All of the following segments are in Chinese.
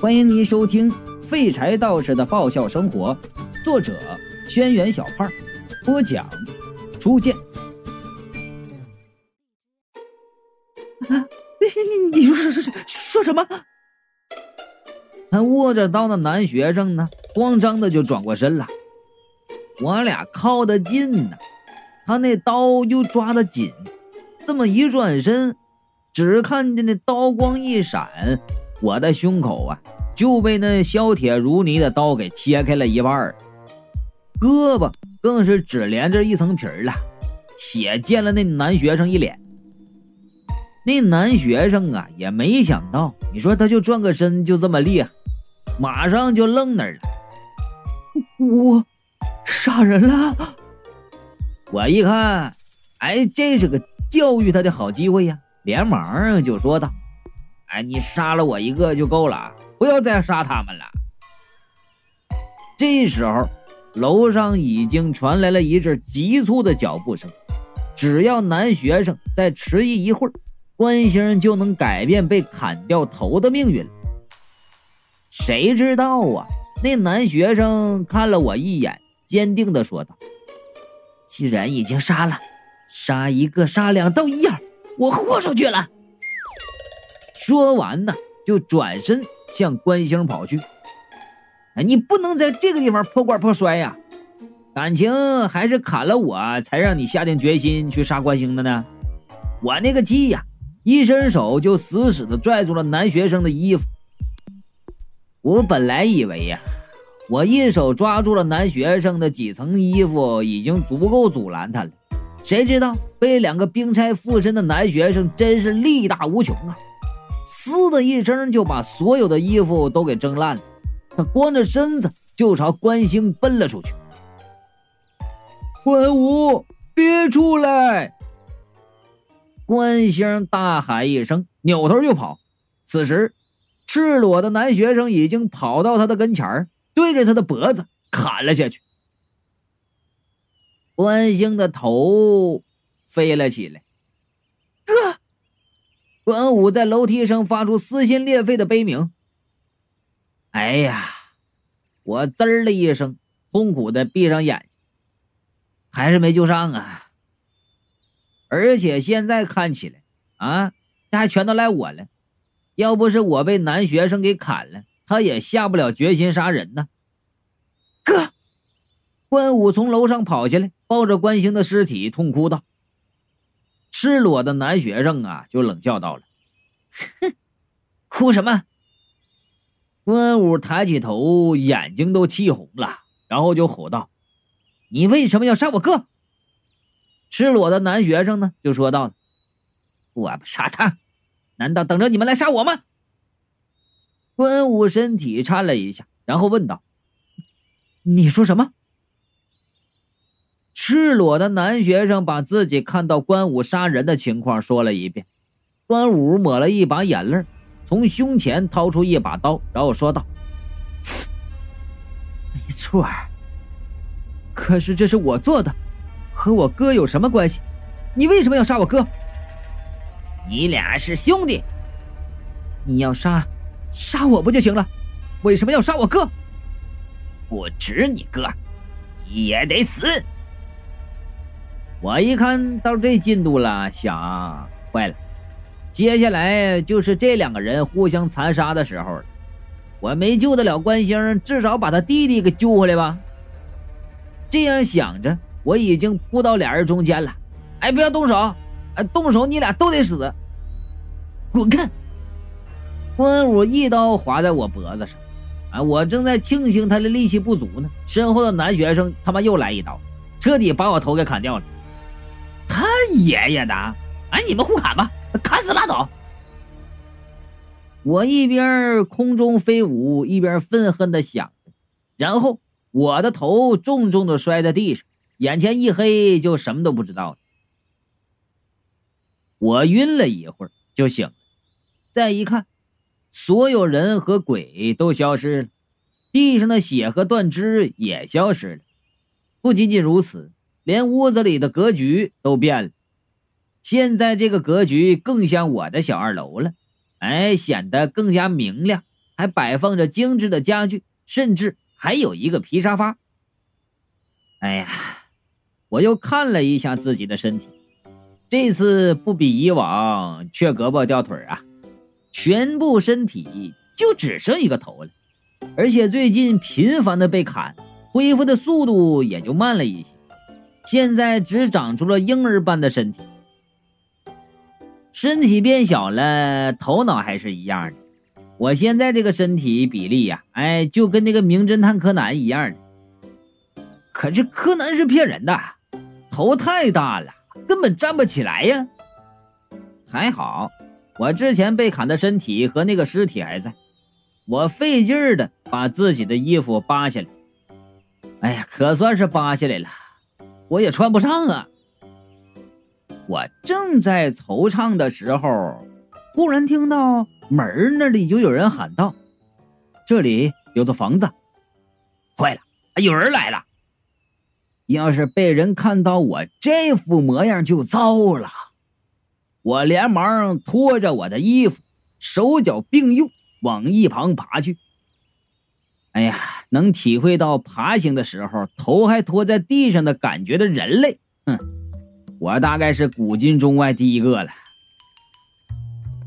欢迎您收听《废柴道士的爆笑生活》，作者：轩辕小胖，播讲：初见。啊，你你你说说说说什么？还握着刀的男学生呢，慌张的就转过身了。我俩靠得近呢，他那刀又抓得紧，这么一转身，只看见那刀光一闪。我的胸口啊，就被那削铁如泥的刀给切开了一半儿胳膊更是只连着一层皮了，血溅了那男学生一脸。那男学生啊，也没想到，你说他就转个身就这么厉害，马上就愣那儿了。我杀人了！我一看，哎，这是个教育他的好机会呀，连忙就说道。哎，你杀了我一个就够了，不要再杀他们了。这时候，楼上已经传来了一阵急促的脚步声。只要男学生再迟疑一会儿，关星就能改变被砍掉头的命运了。谁知道啊？那男学生看了我一眼，坚定地说道：“既然已经杀了，杀一个杀两都一样，我豁出去了。”说完呢，就转身向关星跑去。哎，你不能在这个地方破罐破摔呀！感情还是砍了我才让你下定决心去杀关星的呢？我那个气呀，一伸手就死死的拽住了男学生的衣服。我本来以为呀，我一手抓住了男学生的几层衣服，已经足够阻拦他了。谁知道被两个冰钗附身的男学生真是力大无穷啊！嘶的一声，就把所有的衣服都给蒸烂了。他光着身子就朝关兴奔了出去。关武，别出来！关兴大喊一声，扭头就跑。此时，赤裸的男学生已经跑到他的跟前对着他的脖子砍了下去。关兴的头飞了起来。哥！关武在楼梯上发出撕心裂肺的悲鸣。哎呀！我滋的一声，痛苦的闭上眼睛。还是没救上啊！而且现在看起来，啊，这还全都赖我了。要不是我被男学生给砍了，他也下不了决心杀人呢。哥，关武从楼上跑下来，抱着关兴的尸体，痛哭道。赤裸的男学生啊，就冷笑道了：“哼，哭什么？”关武抬起头，眼睛都气红了，然后就吼道：“你为什么要杀我哥？”赤裸的男学生呢，就说道：“我不杀他，难道等着你们来杀我吗？”关武身体颤了一下，然后问道：“你说什么？”赤裸的男学生把自己看到关武杀人的情况说了一遍。关武抹了一把眼泪，从胸前掏出一把刀，然后说道：“没错，可是这是我做的，和我哥有什么关系？你为什么要杀我哥？你俩是兄弟，你要杀，杀我不就行了？为什么要杀我哥？不止你哥，你也得死。”我一看到这进度了，想坏了，接下来就是这两个人互相残杀的时候了。我没救得了关星，至少把他弟弟给救回来吧。这样想着，我已经扑到俩人中间了。哎，不要动手！哎，动手你俩都得死！滚开！关武一刀划在我脖子上。啊，我正在庆幸他的力气不足呢，身后的男学生他妈又来一刀，彻底把我头给砍掉了。他爷爷的！哎，你们互砍吧，砍死拉倒。我一边空中飞舞，一边愤恨的想着，然后我的头重重的摔在地上，眼前一黑，就什么都不知道了。我晕了一会儿就醒了，再一看，所有人和鬼都消失了，地上的血和断肢也消失了。不仅仅如此。连屋子里的格局都变了，现在这个格局更像我的小二楼了，哎，显得更加明亮，还摆放着精致的家具，甚至还有一个皮沙发。哎呀，我又看了一下自己的身体，这次不比以往缺胳膊掉腿啊，全部身体就只剩一个头了，而且最近频繁的被砍，恢复的速度也就慢了一些，现在只长出了婴儿般的身体。身体变小了，头脑还是一样的。我现在这个身体比例呀，哎，就跟那个名侦探柯南一样的。可是柯南是骗人的，头太大了，根本站不起来呀。还好，我之前被砍的身体和那个尸体还在，我费劲儿的把自己的衣服扒下来。哎呀，可算是扒下来了，我也穿不上啊。我正在惆怅的时候，忽然听到门那里就有人喊道：“这里有座房子。”坏了，有人来了！要是被人看到我这副模样，就糟了。我连忙拖着我的衣服，手脚并用往一旁爬去。哎呀，能体会到爬行的时候头还拖在地上的感觉的人类，哼。我大概是古今中外第一个了。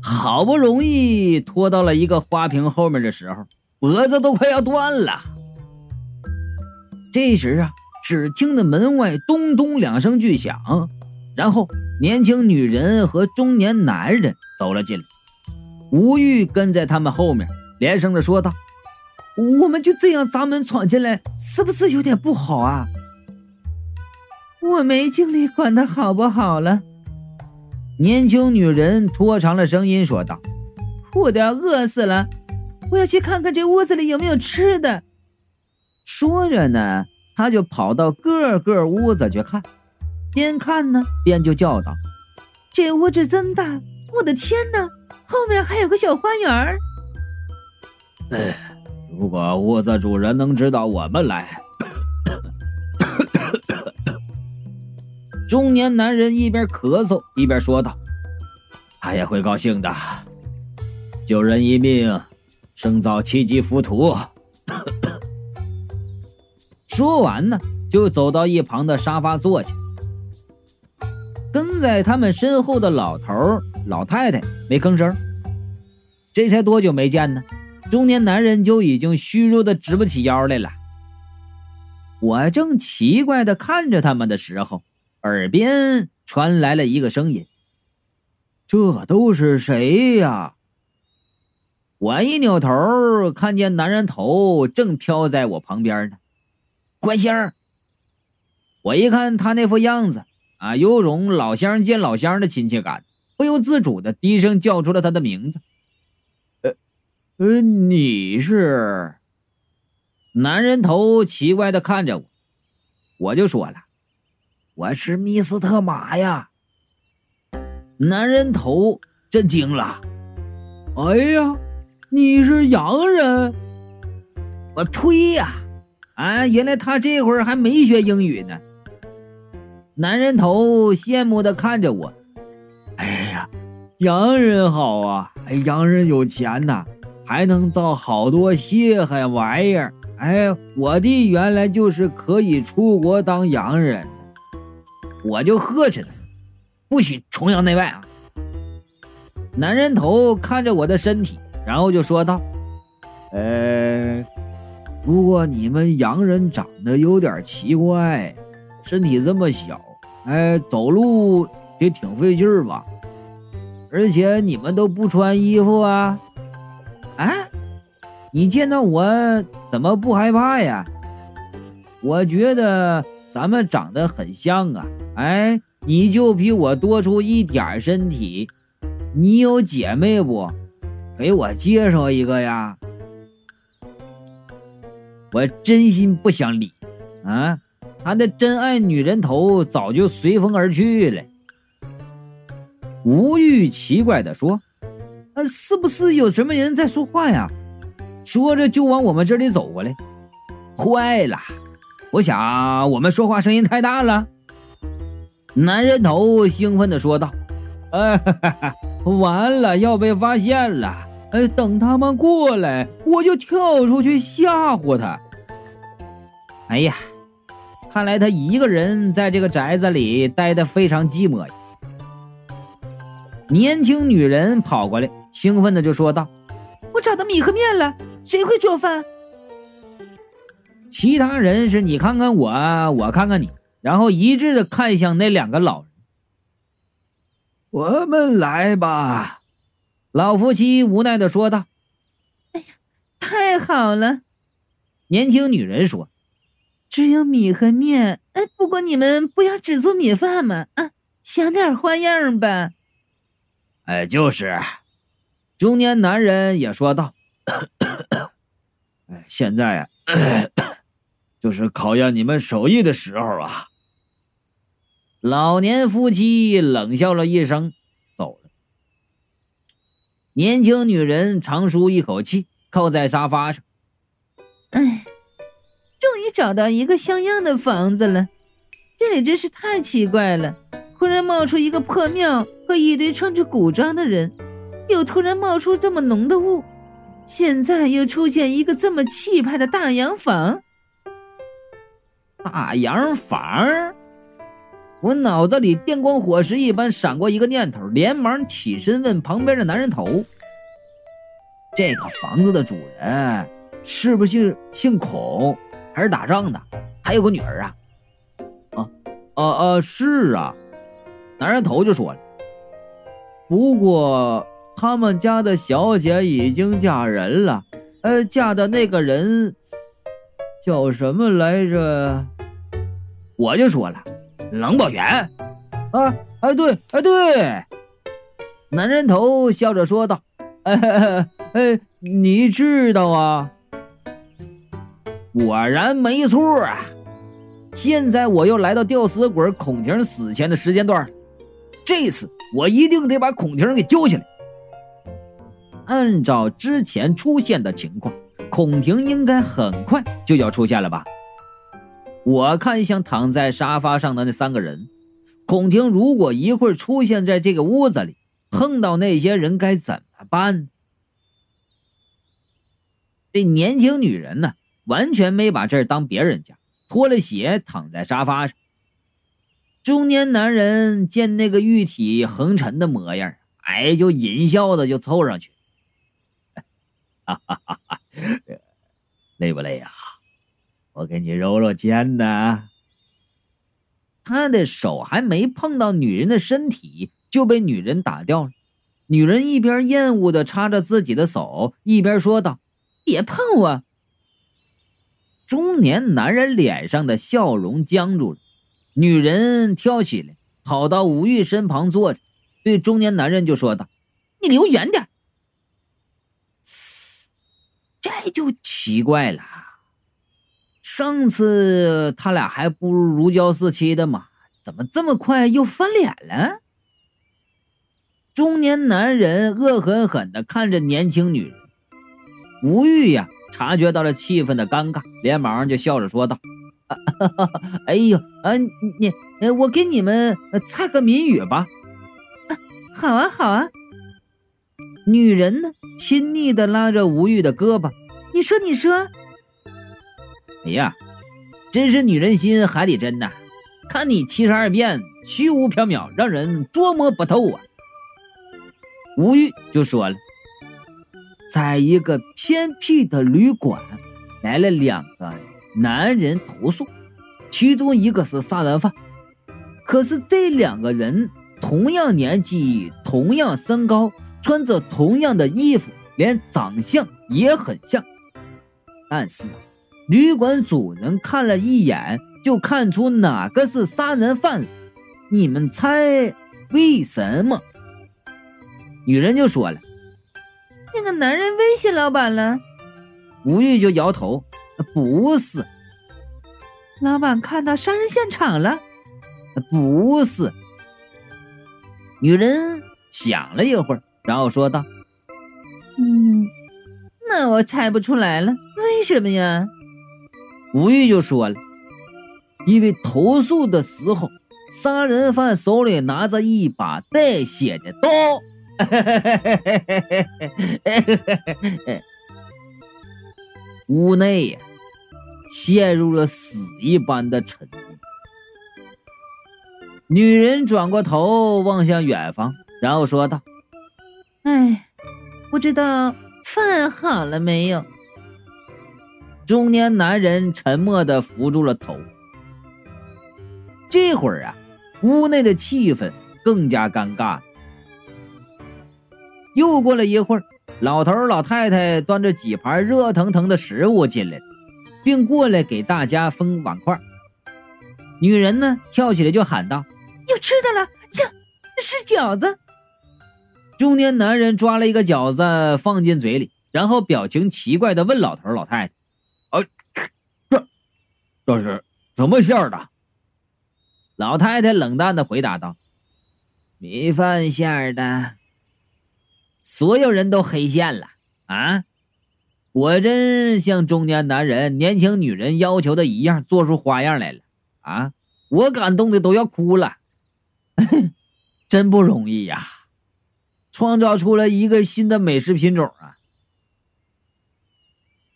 好不容易拖到了一个花瓶后面的时候，脖子都快要断了。这时啊，只听得门外咚咚两声巨响，然后年轻女人和中年男人走了进来。吴玉跟在他们后面，连声的说道：“我们就这样砸门闯进来，是不是有点不好啊？”我没精力管他好不好了。年轻女人拖长了声音说道：“我都要饿死了，我要去看看这屋子里有没有吃的。”说着呢，她就跑到个个屋子去看，边看呢边就叫道：“这屋子真大！我的天哪，后面还有个小花园！”哎，如果屋子主人能知道我们来。中年男人一边咳嗽一边说道：“他也会高兴的，救人一命，胜造七级浮屠。”说完呢，就走到一旁的沙发坐下。跟在他们身后的老头老太太没吭声。这才多久没见呢？中年男人就已经虚弱的直不起腰来了。我正奇怪的看着他们的时候。耳边传来了一个声音：“这都是谁呀？”我一扭头，看见男人头正飘在我旁边呢。关星儿，我一看他那副样子啊，有种老乡见老乡的亲切感，不由自主的低声叫出了他的名字。呃，你是？男人头奇怪的看着我，我就说了。我是密斯特马呀！男人头震惊了。哎呀，你是洋人！我呸呀！啊，原来他这会儿还没学英语呢。男人头羡慕的看着我。哎呀，洋人好啊！洋人有钱呐，还能造好多稀罕玩意儿。哎，我弟原来就是可以出国当洋人。我就呵斥他，不许崇洋媚外啊！男人头看着我的身体，然后就说道：“呃，不过你们洋人长得有点奇怪，身体这么小，哎，走路也挺费劲儿吧？而且你们都不穿衣服啊？啊？你见到我怎么不害怕呀？我觉得咱们长得很像啊！”哎，你就比我多出一点身体，你有姐妹不？给我介绍一个呀！我真心不想理，啊，他的真爱女人头早就随风而去了。吴玉奇怪的说：“啊，是不是有什么人在说话呀？”说着就往我们这里走过来。坏了，我想我们说话声音太大了。男人头兴奋地说道：“哎，完了，要被发现了！哎，等他们过来，我就跳出去吓唬他。哎呀，看来他一个人在这个宅子里待得非常寂寞呀。年轻女人跑过来，兴奋的就说道：“我找到米和面了，谁会做饭？”其他人是你看看我，我看看你，然后一致的看向那两个老人。我们来吧，老夫妻无奈的说道。“哎呀，太好了！”年轻女人说，“只有米和面，哎，不过你们不要只做米饭嘛，啊，想点花样吧。”哎，就是。中年男人也说道：“ 哎，现在啊，就是考验你们手艺的时候啊。”老年夫妻冷笑了一声，走了。年轻女人长舒一口气，靠在沙发上。哎，终于找到一个像样的房子了。这里真是太奇怪了，忽然冒出一个破庙和一堆穿着古装的人，又突然冒出这么浓的雾，现在又出现一个这么气派的大洋房。大洋房。我脑子里电光火石一般闪过一个念头，连忙起身问旁边的男人头：“这个房子的主人是不是姓孔，还是打仗的？还有个女儿啊？”“啊啊啊，是啊。”男人头就说了：“不过他们家的小姐已经嫁人了，呃，嫁的那个人叫什么来着？”我就说了。冷宝元，啊，哎对，哎对，男人头笑着说道：“哎 哎，你知道啊？果然没错啊！现在我又来到吊死鬼孔婷死前的时间段了，这次我一定得把孔婷给救起来。按照之前出现的情况，孔婷应该很快就要出现了吧？”我看向躺在沙发上的那三个人，孔婷如果一会儿出现在这个屋子里，碰到那些人该怎么办？这年轻女人呢，完全没把这儿当别人家，脱了鞋躺在沙发上。中年男人见那个玉体横陈的模样，哎，就淫笑的就凑上去，哈哈哈哈，累不累呀？我给你揉揉肩呢。他的手还没碰到女人的身体，就被女人打掉了。女人一边厌恶的擦着自己的手，一边说道：“别碰我！”中年男人脸上的笑容僵住了。女人跳起来，跑到吴玉身旁坐着，对中年男人就说道：“你离我远点。”这就奇怪了。上次他俩还不如如胶似漆的嘛，怎么这么快又翻脸了？中年男人恶狠狠地看着年轻女人，吴玉呀，察觉到了气氛的尴尬，连忙就笑着说道：“哎呦，啊你，我给你们猜个谜语吧。”“好啊，好啊。”女人呢，亲昵地拉着吴玉的胳膊：“你说，你说。”哎呀，真是女人心，海底针呐！看你七十二变，虚无缥缈，让人捉摸不透啊！吴玉就说了，在一个偏僻的旅馆，来了两个男人投宿，其中一个是杀人犯。可是这两个人同样年纪，同样身高，穿着同样的衣服，连长相也很像，但是。旅馆主人看了一眼，就看出哪个是杀人犯了。你们猜为什么？女人就说了：“那个男人威胁老板了。”吴玉就摇头：“不是。”老板看到杀人现场了。不是。女人想了一会儿，然后说道：“，那我猜不出来了，为什么呀？”吴玉就说了：“因为投诉的时候，杀人犯手里拿着一把带血的刀，屋内呀，陷入了死一般的沉默。女人转过头望向远方，然后说道：“哎，不知道饭好了没有？”中年男人沉默的扶住了头。这会儿啊，屋内的气氛更加尴尬。又过了一会儿，老头老太太端着几盘热腾腾的食物进来，并过来给大家分碗筷。女人呢，跳起来就喊道：“有吃的了呀！是饺子！”中年男人抓了一个饺子放进嘴里，然后表情奇怪的问老头老太太：“啊，这这是什么馅的？”老太太冷淡的回答道：“米饭馅的。”所有人都黑线了啊！果真像中年男人、年轻女人要求的一样，做出花样来了啊！我感动的都要哭了，真不容易呀，创造出了一个新的美食品种啊！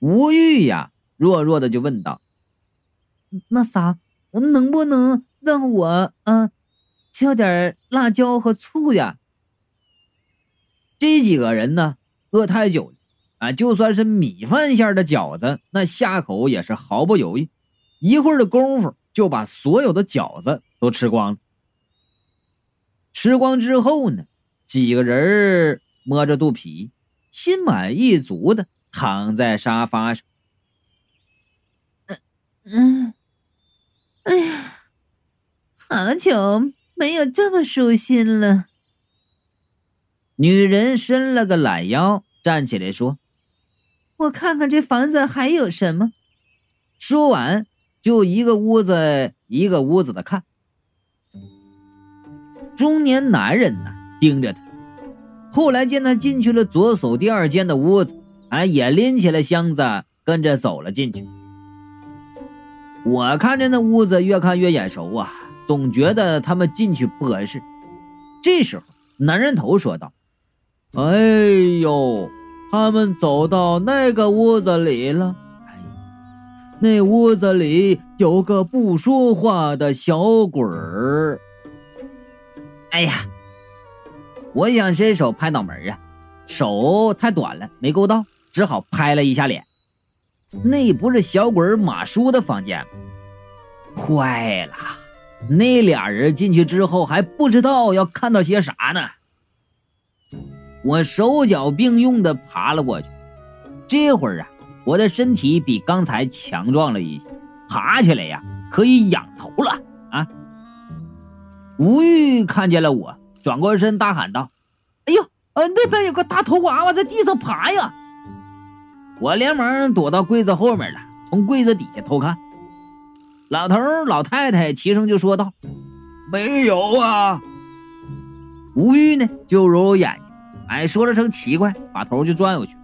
吴玉呀，弱弱的就问道：“那啥，能不能让我嗯，浇点辣椒和醋呀？”这几个人呢，饿太久了啊！就算是米饭馅的饺子，那下口也是毫不犹豫，一会儿的功夫就把所有的饺子都吃光了。吃光之后呢，几个人摸着肚皮，心满意足的躺在沙发上。嗯嗯，哎呀，好久没有这么舒心了。女人伸了个懒腰，站起来说：“我看看这房子还有什么。”说完，就一个屋子一个屋子的看。中年男人呢，盯着他。后来见他进去了左手第二间的屋子，哎，也拎起了箱子，跟着走了进去。我看着那屋子越看越眼熟啊，总觉得他们进去不合适。这时候，男人头说道。哎呦，他们走到那个屋子里了。哎，那屋子里有个不说话的小鬼儿。哎呀，我想伸手拍脑门啊，手太短了，没够到，只好拍了一下脸。那不是小鬼马叔的房间？坏了，那俩人进去之后还不知道要看到些啥呢。我手脚并用的爬了过去，这会儿啊，我的身体比刚才强壮了一些，爬起来呀可以仰头了啊！吴玉看见了我，转过身大喊道：“哎呦，呃，那边有个大头娃娃在地上爬呀！”我连忙躲到柜子后面了，从柜子底下偷看。老头老太太齐声就说道：“没有啊！”吴玉呢就揉揉眼睛。哎，说了声奇怪，把头就转过去。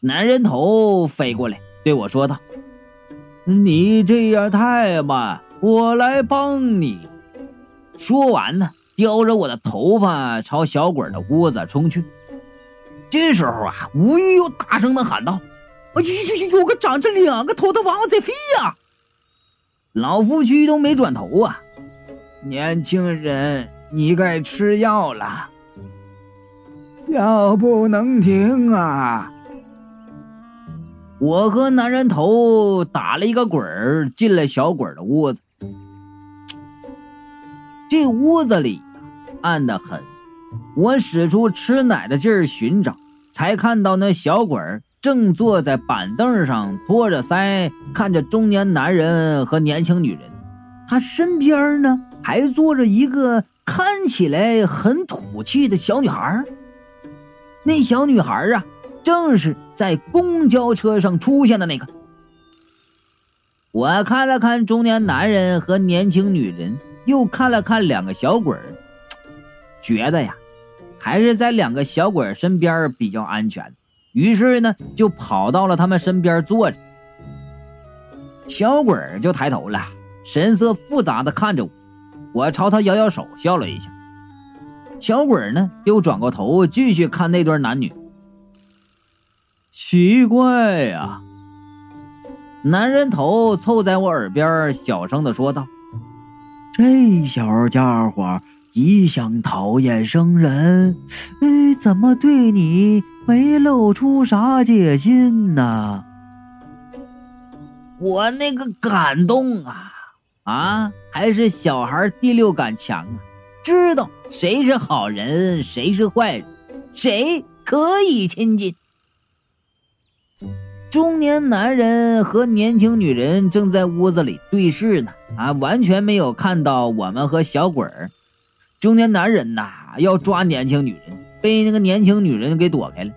男人头飞过来，对我说道：“你这样太慢，我来帮你。”说完呢，叼着我的头发朝小鬼的屋子冲去。这时候啊，吴玉又大声的喊道：“哎呦呦，有个长着两个头的娃娃在飞呀！”老夫妻都没转头啊。年轻人，你该吃药了。药不能停啊！我和男人头打了一个滚儿，进了小鬼的屋子。这屋子里暗得很，我使出吃奶的劲儿寻找，才看到那小鬼儿正坐在板凳上，托着腮看着中年男人和年轻女人。他身边呢，还坐着一个看起来很土气的小女孩。那小女孩啊，正是在公交车上出现的那个。我看了看中年男人和年轻女人，又看了看两个小鬼儿，觉得呀，还是在两个小鬼身边比较安全。于是呢，就跑到了他们身边坐着。小鬼就抬头了，神色复杂的看着我，我朝他摇摇手，笑了一下。小鬼呢又转过头继续看那对男女。奇怪呀！男人头凑在我耳边，小声的说道：“这小家伙一向讨厌生人，哎，怎么对你没露出啥戒心呢？”我那个感动啊啊！还是小孩第六感强啊，知道谁是好人，谁是坏人，谁可以亲近。中年男人和年轻女人正在屋子里对视呢，啊，完全没有看到我们和小鬼儿。中年男人呐，要抓年轻女人，被那个年轻女人给躲开了。